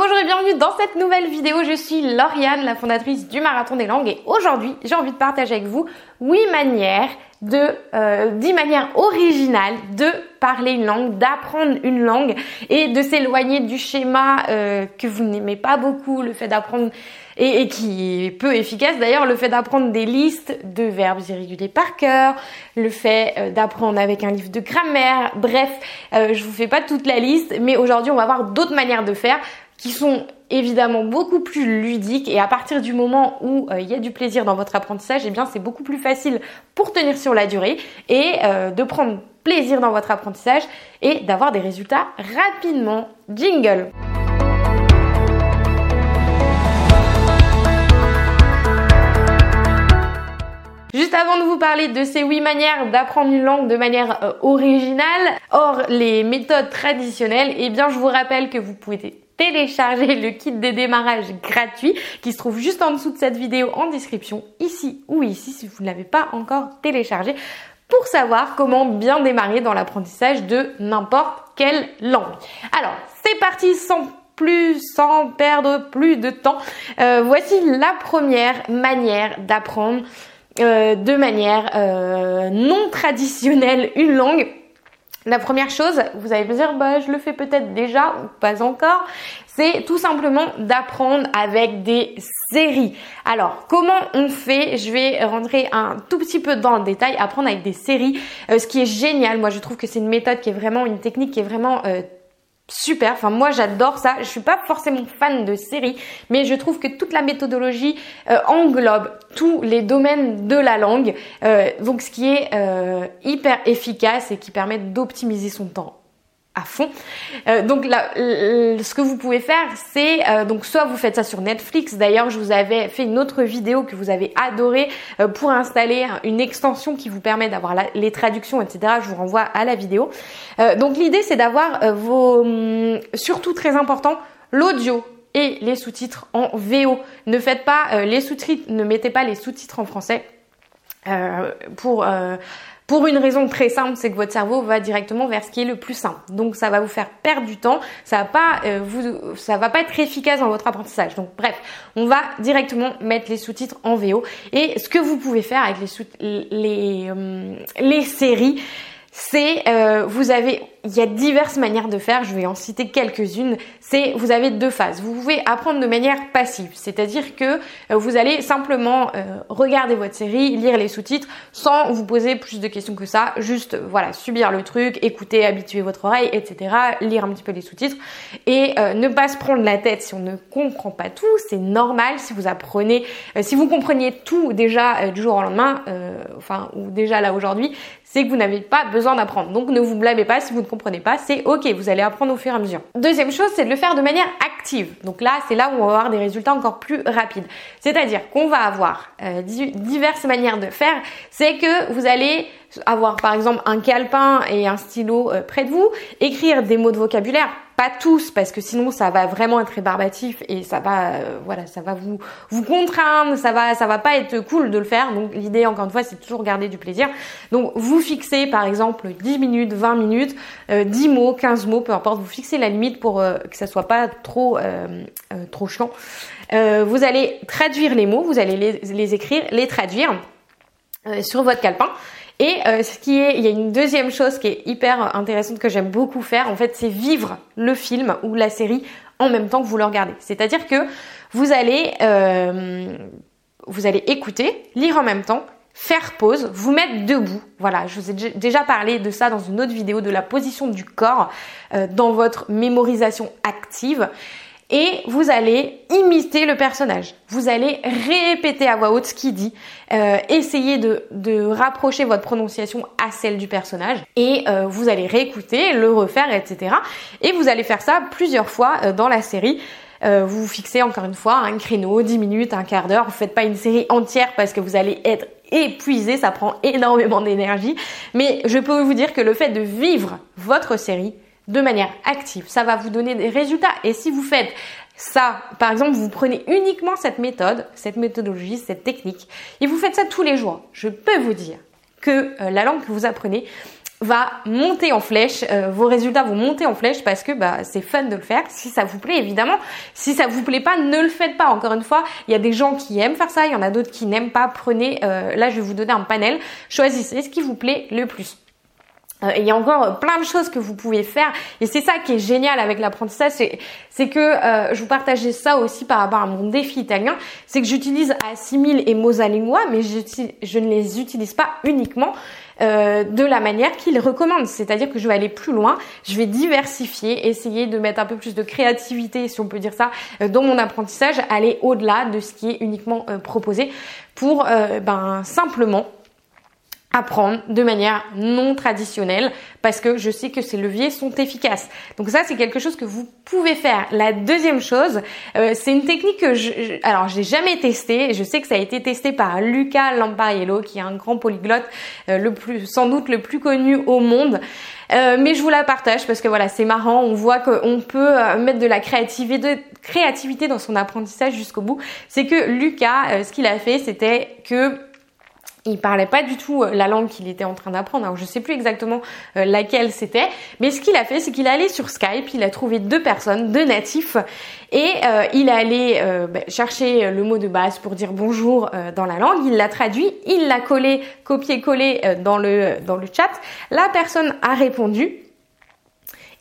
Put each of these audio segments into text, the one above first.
bonjour et bienvenue dans cette nouvelle vidéo. Je suis Lauriane, la fondatrice du Marathon des Langues. Et aujourd'hui j'ai envie de partager avec vous 8 manières de, euh, 10 manières originales de parler une langue, d'apprendre une langue et de s'éloigner du schéma euh, que vous n'aimez pas beaucoup, le fait d'apprendre et, qui est peu efficace. D'ailleurs, le fait d'apprendre des listes de verbes irréguliers par cœur, le fait euh, d'apprendre avec un livre de grammaire, bref, euh, je vous fais pas toute la liste, mais aujourd'hui on va voir d'autres manières de faire qui sont évidemment beaucoup plus ludiques et à partir du moment où euh, il y a du plaisir dans votre apprentissage, eh bien c'est beaucoup plus facile pour tenir sur la durée et euh, de prendre plaisir dans votre apprentissage et d'avoir des résultats rapidement. Jingle Juste avant de vous parler de ces huit manières d'apprendre une langue de manière euh, originale, hors les méthodes traditionnelles, eh bien je vous rappelle que vous pouvez télécharger le kit de démarrage gratuit qui se trouve juste en dessous de cette vidéo en description, ici ou ici si vous ne l'avez pas encore téléchargé pour savoir comment bien démarrer dans l'apprentissage de n'importe quelle langue. Alors, c'est parti sans plus, sans perdre plus de temps. Euh, voici la première manière d'apprendre euh, de manière euh, non traditionnelle une langue. La première chose, vous allez me dire, bah, je le fais peut-être déjà ou pas encore, c'est tout simplement d'apprendre avec des séries. Alors, comment on fait? Je vais rentrer un tout petit peu dans le détail, apprendre avec des séries. Euh, ce qui est génial, moi je trouve que c'est une méthode qui est vraiment, une technique qui est vraiment super. Enfin, moi, j'adore ça. Je suis pas forcément fan de séries, mais je trouve que toute la méthodologie euh, englobe tous les domaines de la langue. Euh, donc, ce qui est euh, hyper efficace et qui permet d'optimiser son temps à fond. Euh, donc là, ce que vous pouvez faire, c'est euh, donc soit vous faites ça sur Netflix. D'ailleurs, je vous avais fait une autre vidéo que vous avez adoré euh, pour installer une extension qui vous permet d'avoir les traductions, etc. Je vous renvoie à la vidéo. donc l'idée, c'est d'avoir vos, hum, surtout très important, l'audio et les sous-titres en VO. Ne faites pas les sous-titres, ne mettez pas les sous-titres en français. pour pour une raison très simple, c'est que votre cerveau va directement vers ce qui est le plus simple. Donc ça va vous faire perdre du temps, ça va pas euh, vous ça va pas être efficace dans votre apprentissage. Donc bref, on va directement mettre les sous-titres en VO et ce que vous pouvez faire avec les les euh, les séries, c'est euh, vous avez il y a diverses manières de faire, je vais en citer quelques-unes. C'est vous avez deux phases. Vous pouvez apprendre de manière passive, c'est-à-dire que euh, vous allez simplement euh, regarder votre série, lire les sous-titres sans vous poser plus de questions que ça, juste voilà, subir le truc, écouter, habituer votre oreille, etc., lire un petit peu les sous-titres et ne pas se prendre la tête si on ne comprend pas tout, c'est normal si vous apprenez si vous compreniez tout déjà du jour au lendemain enfin ou déjà là aujourd'hui, c'est que vous n'avez pas besoin d'apprendre. Donc ne vous blâmez pas si vous ne comprenez pas, c'est ok, vous allez apprendre au fur et à mesure. Deuxième chose, c'est de le faire de manière active. Donc là, c'est là où on va avoir des résultats encore plus rapides. C'est-à-dire qu'on va avoir euh, diverses manières de faire. C'est que vous allez avoir par exemple un calepin et un stylo euh, près de vous, écrire des mots de vocabulaire pas tous parce que sinon ça va vraiment être rébarbatif et ça va euh, voilà ça va vous contraindre ça va ça va pas être cool de le faire. Donc l'idée encore une fois c'est toujours garder du plaisir. Donc vous fixez par exemple 10 minutes 20 minutes 10 euh, mots 15 mots peu importe. Vous fixez la limite pour que ça soit pas trop trop chiant. Vous allez traduire les mots vous allez les, les écrire les traduire sur votre calepin et euh, ce qui est, il y a une deuxième chose qui est hyper intéressante que j'aime beaucoup faire, en fait, c'est vivre le film ou la série en même temps que vous le regardez. C'est-à-dire que vous allez, euh, vous allez écouter, lire en même temps, faire pause, vous mettre debout. Voilà, je vous ai déjà parlé de ça dans une autre vidéo de la position du corps euh, dans votre mémorisation active et vous allez imiter le personnage. Vous allez répéter à voix haute ce qu'il dit, euh, essayer de, de, rapprocher votre prononciation à celle du personnage et euh, vous allez réécouter, le refaire, etc. Et vous allez faire ça plusieurs fois euh, dans la série. Euh, vous fixez encore une fois un créneau, 10 minutes, un quart d'heure. Vous faites pas une série entière parce que vous allez être épuisé, ça prend énormément d'énergie. Mais je peux vous dire que le fait de vivre votre série, de manière active. Ça va vous donner des résultats. Et si vous faites ça, par exemple, vous prenez uniquement cette méthode, cette méthodologie, cette technique, et vous faites ça tous les jours, je peux vous dire que euh, la langue que vous apprenez va monter en flèche, euh, vos résultats vont monter en flèche parce que bah, c'est fun de le faire, si ça vous plaît évidemment. Si ça vous plaît pas, ne le faites pas. Encore une fois, il y a des gens qui aiment faire ça, il y en a d'autres qui n'aiment pas. Prenez, euh, là je vais vous donner un panel, choisissez ce qui vous plaît le plus. Euh, il y a encore plein de choses que vous pouvez faire. Et c'est ça qui est génial avec l'apprentissage, c'est que euh, je vous partageais ça aussi par rapport à mon défi italien, c'est que j'utilise Assimil et Mosalingua, mais je ne les utilise pas uniquement euh, de la manière qu'ils recommandent, c'est-à-dire que je vais aller plus loin, je vais diversifier, essayer de mettre un peu plus de créativité, si on peut dire ça, dans mon apprentissage, aller au-delà de ce qui est uniquement proposé pour ben simplement apprendre de manière non traditionnelle parce que je sais que ces leviers sont efficaces. Donc ça c'est quelque chose que vous pouvez faire. La deuxième chose, euh, c'est une technique que je, je alors j'ai jamais testé. Je sais que ça a été testé par Luca Lampariello qui est un grand polyglotte, euh, le plus sans doute le plus connu au monde. Euh, mais je vous la partage parce que voilà, c'est marrant. On voit qu'on peut mettre de la créativité dans son apprentissage jusqu'au bout. C'est que Lucas, ce qu'il a fait, c'était que il parlait pas du tout euh, la langue qu'il était en train d'apprendre. Alors je sais plus exactement euh, laquelle c'était, mais ce qu'il a fait, c'est qu'il est allé sur Skype, il a trouvé deux personnes, deux natifs, et euh, il est allé bah, chercher le mot de base pour dire bonjour dans la langue. Il l'a traduit, il l'a collé, copié-collé dans le dans le chat. La personne a répondu.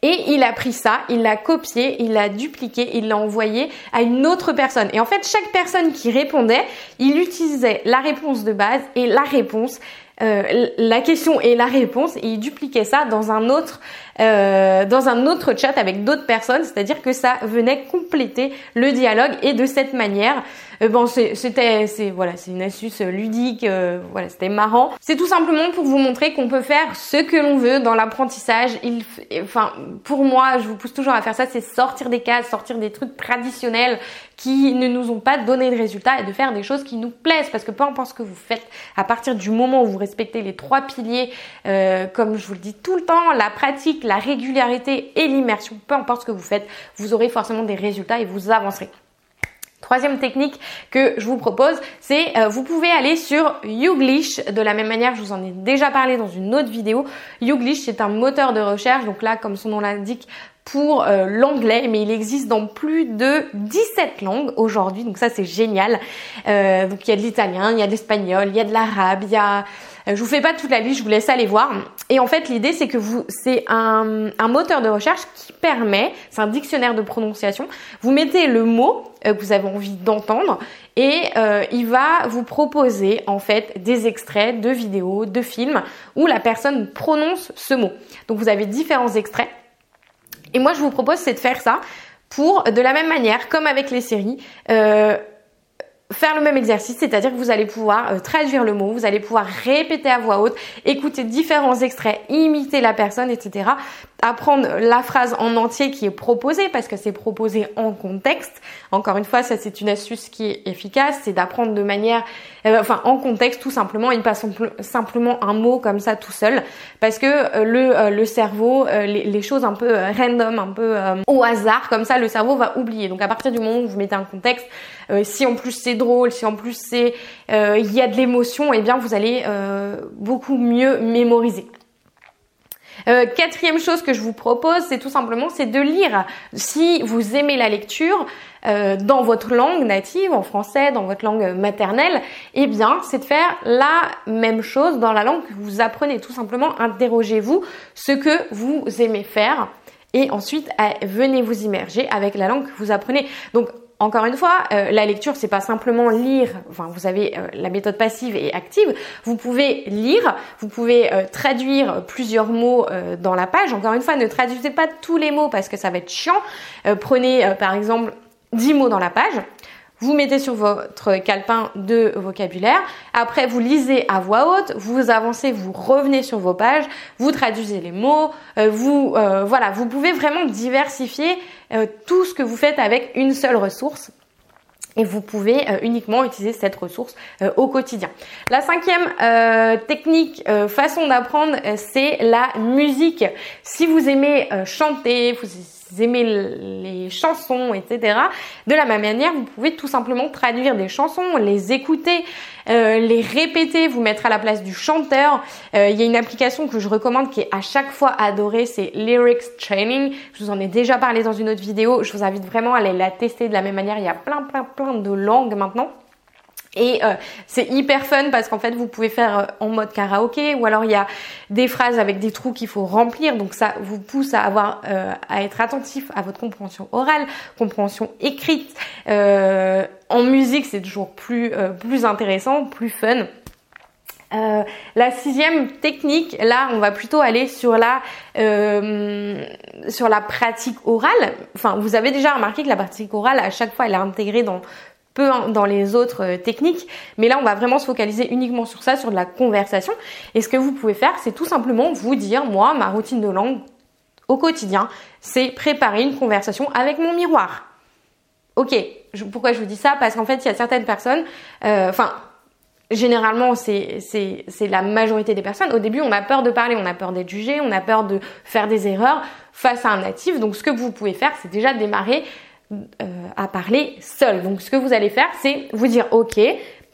Et il a pris ça, il l'a copié, il l'a dupliqué, il l'a envoyé à une autre personne. Et en fait, chaque personne qui répondait, il utilisait la réponse de base et la réponse euh, la question et la réponse et il dupliquait ça dans un autre euh, dans un autre chat avec d'autres personnes, c'est-à-dire que ça venait compléter le dialogue et de cette manière, euh, bon c'était c'est voilà c'est une astuce ludique, euh, voilà c'était marrant. C'est tout simplement pour vous montrer qu'on peut faire ce que l'on veut dans l'apprentissage. Enfin pour moi, je vous pousse toujours à faire ça, c'est sortir des cases, sortir des trucs traditionnels qui ne nous ont pas donné de résultats et de faire des choses qui nous plaisent parce que peu importe ce que vous faites, à partir du moment où vous respectez les trois piliers, comme je vous le dis tout le temps, la pratique la régularité et l'immersion, peu importe ce que vous faites, vous aurez forcément des résultats et vous avancerez. Troisième technique que je vous propose, c'est euh, vous pouvez aller sur Youglish de la même manière, je vous en ai déjà parlé dans une autre vidéo. Youglish c'est un moteur de recherche, donc là comme son nom l'indique, pour euh, l'anglais, mais il existe dans plus de 17 langues aujourd'hui, donc ça c'est génial. Euh, donc il y a de l'italien, il y a de l'espagnol, il y a de l'arabe, il y a je vous fais pas toute la liste, je vous laisse aller voir. Et en fait, l'idée, c'est que vous, c'est un, moteur de recherche qui permet, c'est un dictionnaire de prononciation. Vous mettez le mot euh, que vous avez envie d'entendre et euh, il va vous proposer en fait des extraits de vidéos, de films où la personne prononce ce mot. Donc vous avez différents extraits. Et moi, je vous propose, c'est de faire ça pour, de la même manière, comme avec les séries, faire le même exercice, c'est-à-dire que vous allez pouvoir euh, traduire le mot, vous allez pouvoir répéter à voix haute, écouter différents extraits, imiter la personne, etc. Apprendre la phrase en entier qui est proposée parce que c'est proposé en contexte. Encore une fois, ça c'est une astuce qui est efficace, c'est d'apprendre de manière, euh, enfin en contexte tout simplement, il passe simplement un mot comme ça tout seul parce que euh, le, le cerveau, les, choses un peu random, un peu au hasard, comme ça le cerveau va oublier. Donc à partir du moment où vous mettez un contexte, si en plus c'est drôle, si en plus c'est euh, il y a de l'émotion, et eh bien vous allez euh, beaucoup mieux mémoriser. Euh, quatrième chose que je vous propose, c'est tout simplement, c'est de lire. Si vous aimez la lecture dans votre langue native, en français, dans votre langue maternelle, eh bien, c'est de faire la même chose dans la langue que vous apprenez. Tout simplement, interrogez-vous ce que vous aimez faire et ensuite venez vous immerger avec la langue que vous apprenez. Donc encore une fois, euh, la lecture, c'est pas simplement lire. Enfin, vous avez euh, la méthode passive et active. Vous pouvez lire, vous pouvez euh, traduire plusieurs mots dans la page. Encore une fois, ne traduisez pas tous les mots parce que ça va être chiant. prenez par exemple 10 mots dans la page. Vous mettez sur votre calepin de vocabulaire. Après, vous lisez à voix haute. Vous avancez, vous revenez sur vos pages. Vous traduisez les mots. vous, voilà, vous pouvez vraiment diversifier euh, tout ce que vous faites avec une seule ressource et vous pouvez euh, uniquement utiliser cette ressource euh, au quotidien. La cinquième technique, façon d'apprendre, c'est la musique. Si vous aimez chanter, aimez les chansons, etc. De la même manière, vous pouvez tout simplement traduire des chansons, les écouter, euh, les répéter, vous mettre à la place du chanteur. Euh, il y a une application que je recommande qui est à chaque fois adorée, c'est Lyrics Training. Je vous en ai déjà parlé dans une autre vidéo. Je vous invite vraiment à aller la tester de la même manière. Il y a plein, plein, plein de langues maintenant. Et euh, c'est hyper fun parce qu'en fait vous pouvez faire euh, en mode karaoké ou alors il y a des phrases avec des trous qu'il faut remplir donc ça vous pousse à avoir euh, à être attentif à votre compréhension orale, compréhension écrite. en musique c'est toujours plus plus intéressant, plus fun. la sixième technique, là, on va plutôt aller sur la sur la pratique orale. Enfin, vous avez déjà remarqué que la pratique orale, à chaque fois, elle est intégrée dans dans les autres euh, techniques, mais là on va vraiment se focaliser uniquement sur ça, sur de la conversation. Et ce que vous pouvez faire, c'est tout simplement vous dire, moi, ma routine de langue au quotidien, c'est préparer une conversation avec mon miroir. Ok, pourquoi je vous dis ça? Parce qu'en fait, il y a certaines personnes, euh, enfin, généralement, c'est la majorité des personnes. Au début, on a peur de parler, on a peur d'être jugé, on a peur de faire des erreurs face à un natif. Donc, ce que vous pouvez faire, c'est déjà démarrer euh, à parler seul. Donc ce que vous allez faire, c'est vous dire ok,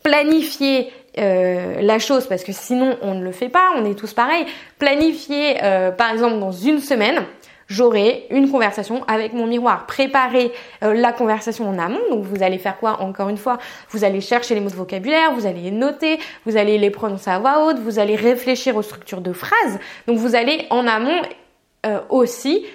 planifier euh, la chose parce que sinon on ne le fait pas, on est tous pareils. Planifier euh, par exemple dans une semaine, j'aurai une conversation avec mon miroir. Préparer la conversation en amont. Donc vous allez faire quoi Encore une fois, vous allez chercher les mots de vocabulaire, vous allez les noter, vous allez les prononcer à voix haute, vous allez réfléchir aux structures de phrases. Donc vous allez en amont aussi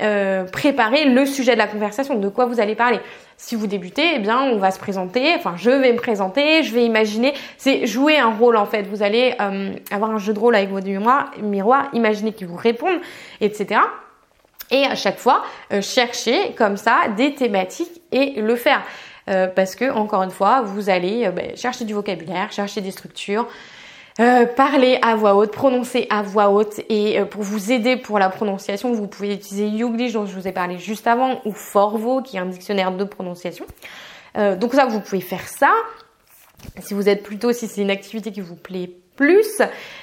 euh, préparer le sujet de la conversation, de quoi vous allez parler. Si vous débutez, eh bien, on va se présenter, enfin, je vais me présenter, je vais imaginer, c'est jouer un rôle en fait. Vous allez euh, avoir un jeu de rôle avec votre miroir, miroir imaginer qu'ils vous répondent, etc. Et à chaque fois, euh, chercher comme ça des thématiques et le faire. parce que, encore une fois, vous allez ben, chercher du vocabulaire, chercher des structures, euh, parler à voix haute, prononcer à voix haute et euh, pour vous aider pour la prononciation, vous pouvez utiliser Youglish dont je vous ai parlé juste avant ou Forvo qui est un dictionnaire de prononciation. Euh, donc ça, vous pouvez faire ça. Si vous êtes plutôt, si c'est une activité qui vous plaît plus.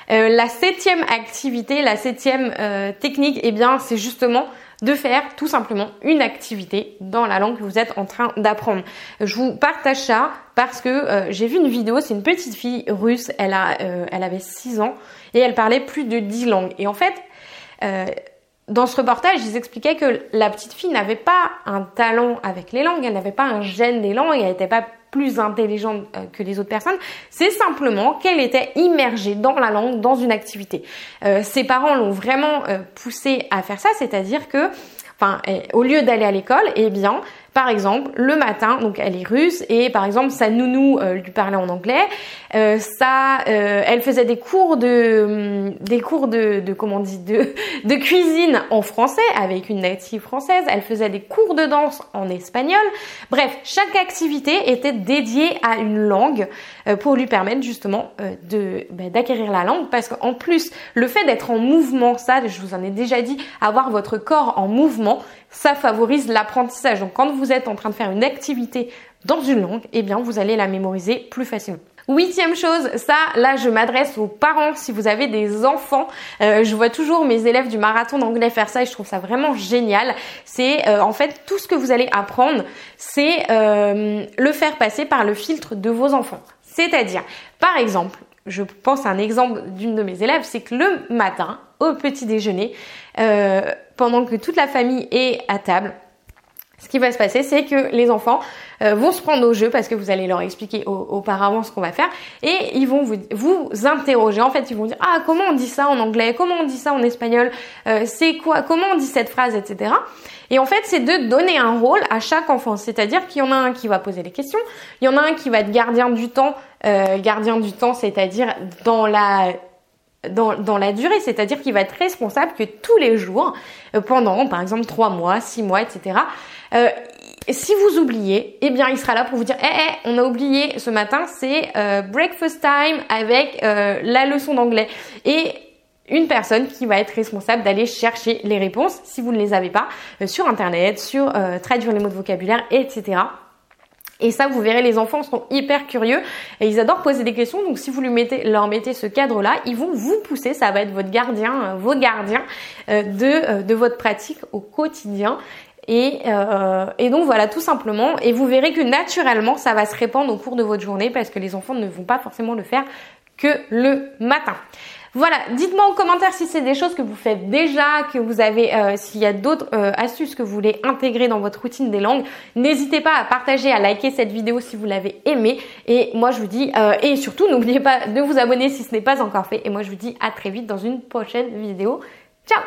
la septième activité, la septième technique, eh bien, c'est justement de faire tout simplement une activité dans la langue que vous êtes en train d'apprendre. Je vous partage ça parce que euh, j'ai vu une vidéo, c'est une petite fille russe, elle, a, euh, elle avait 6 ans et elle parlait plus de 10 langues. Et en fait, euh, dans ce reportage, ils expliquaient que la petite fille n'avait pas un talent avec les langues, elle n'avait pas un gène des langues, elle n'était pas plus intelligente euh, que les autres personnes, c'est simplement qu'elle était immergée dans la langue, dans une activité. Euh, ses parents l'ont vraiment euh, poussée à faire ça, c'est-à-dire que, enfin, au lieu d'aller à l'école, eh bien, par exemple, le matin, donc elle est russe et par exemple sa nounou euh, lui parlait en anglais. Euh, ça, euh, elle faisait des cours de, hum, des cours de, de comment on dit, de, de cuisine en français avec une native française. Elle faisait des cours de danse en espagnol. Bref, chaque activité était dédiée à une langue pour lui permettre justement de ben, d'acquérir la langue parce qu'en plus le fait d'être en mouvement, ça, je vous en ai déjà dit, avoir votre corps en mouvement, ça favorise l'apprentissage. Donc quand êtes en train de faire une activité dans une langue, eh bien vous allez la mémoriser plus facilement. Huitième chose, ça, là, je m'adresse aux parents. Si vous avez des enfants, euh, je vois toujours mes élèves du marathon d'anglais faire ça et je trouve ça vraiment génial. C'est euh, en fait tout ce que vous allez apprendre, c'est euh, le faire passer par le filtre de vos enfants. C'est-à-dire, par exemple, je pense à un exemple d'une de mes élèves, c'est que le matin, au petit déjeuner, pendant que toute la famille est à table, ce qui va se passer, c'est que les enfants euh, vont se prendre au jeu parce que vous allez leur expliquer auparavant ce qu'on va faire et ils vont vous, interroger. En fait, ils vont dire ah comment on dit ça en anglais, comment on dit ça en espagnol, euh, c'est quoi, comment on dit cette phrase, etc. Et en fait, c'est de donner un rôle à chaque enfant. C'est-à-dire qu'il y en a un qui va poser les questions, il y en a un qui va être gardien du temps, euh, gardien du temps, c'est-à-dire dans la dans, dans la durée, c'est-à-dire qu'il va être responsable que tous les jours, pendant par exemple trois mois, six mois, etc. Euh, si vous oubliez, eh bien il sera là pour vous dire, eh, eh on a oublié ce matin, c'est euh, breakfast time avec euh, la leçon d'anglais et une personne qui va être responsable d'aller chercher les réponses si vous ne les avez pas sur internet, sur traduire les mots de vocabulaire, etc. Et ça, vous verrez, les enfants sont hyper curieux et ils adorent poser des questions. Donc, si vous lui mettez, leur mettez ce cadre-là, ils vont vous pousser. Ça va être votre gardien, euh, vos gardiens euh, de, euh, de votre pratique au quotidien. Et, et, donc voilà, tout simplement. Et vous verrez que naturellement, ça va se répandre au cours de votre journée parce que les enfants ne vont pas forcément le faire que le matin. Voilà, dites-moi en commentaire si c'est des choses que vous faites déjà, que vous avez, euh, s'il y a d'autres euh, astuces que vous voulez intégrer dans votre routine des langues. N'hésitez pas à partager, à liker cette vidéo si vous l'avez aimée. Et moi je vous dis, euh, et surtout n'oubliez pas de vous abonner si ce n'est pas encore fait. Et moi je vous dis à très vite dans une prochaine vidéo. Ciao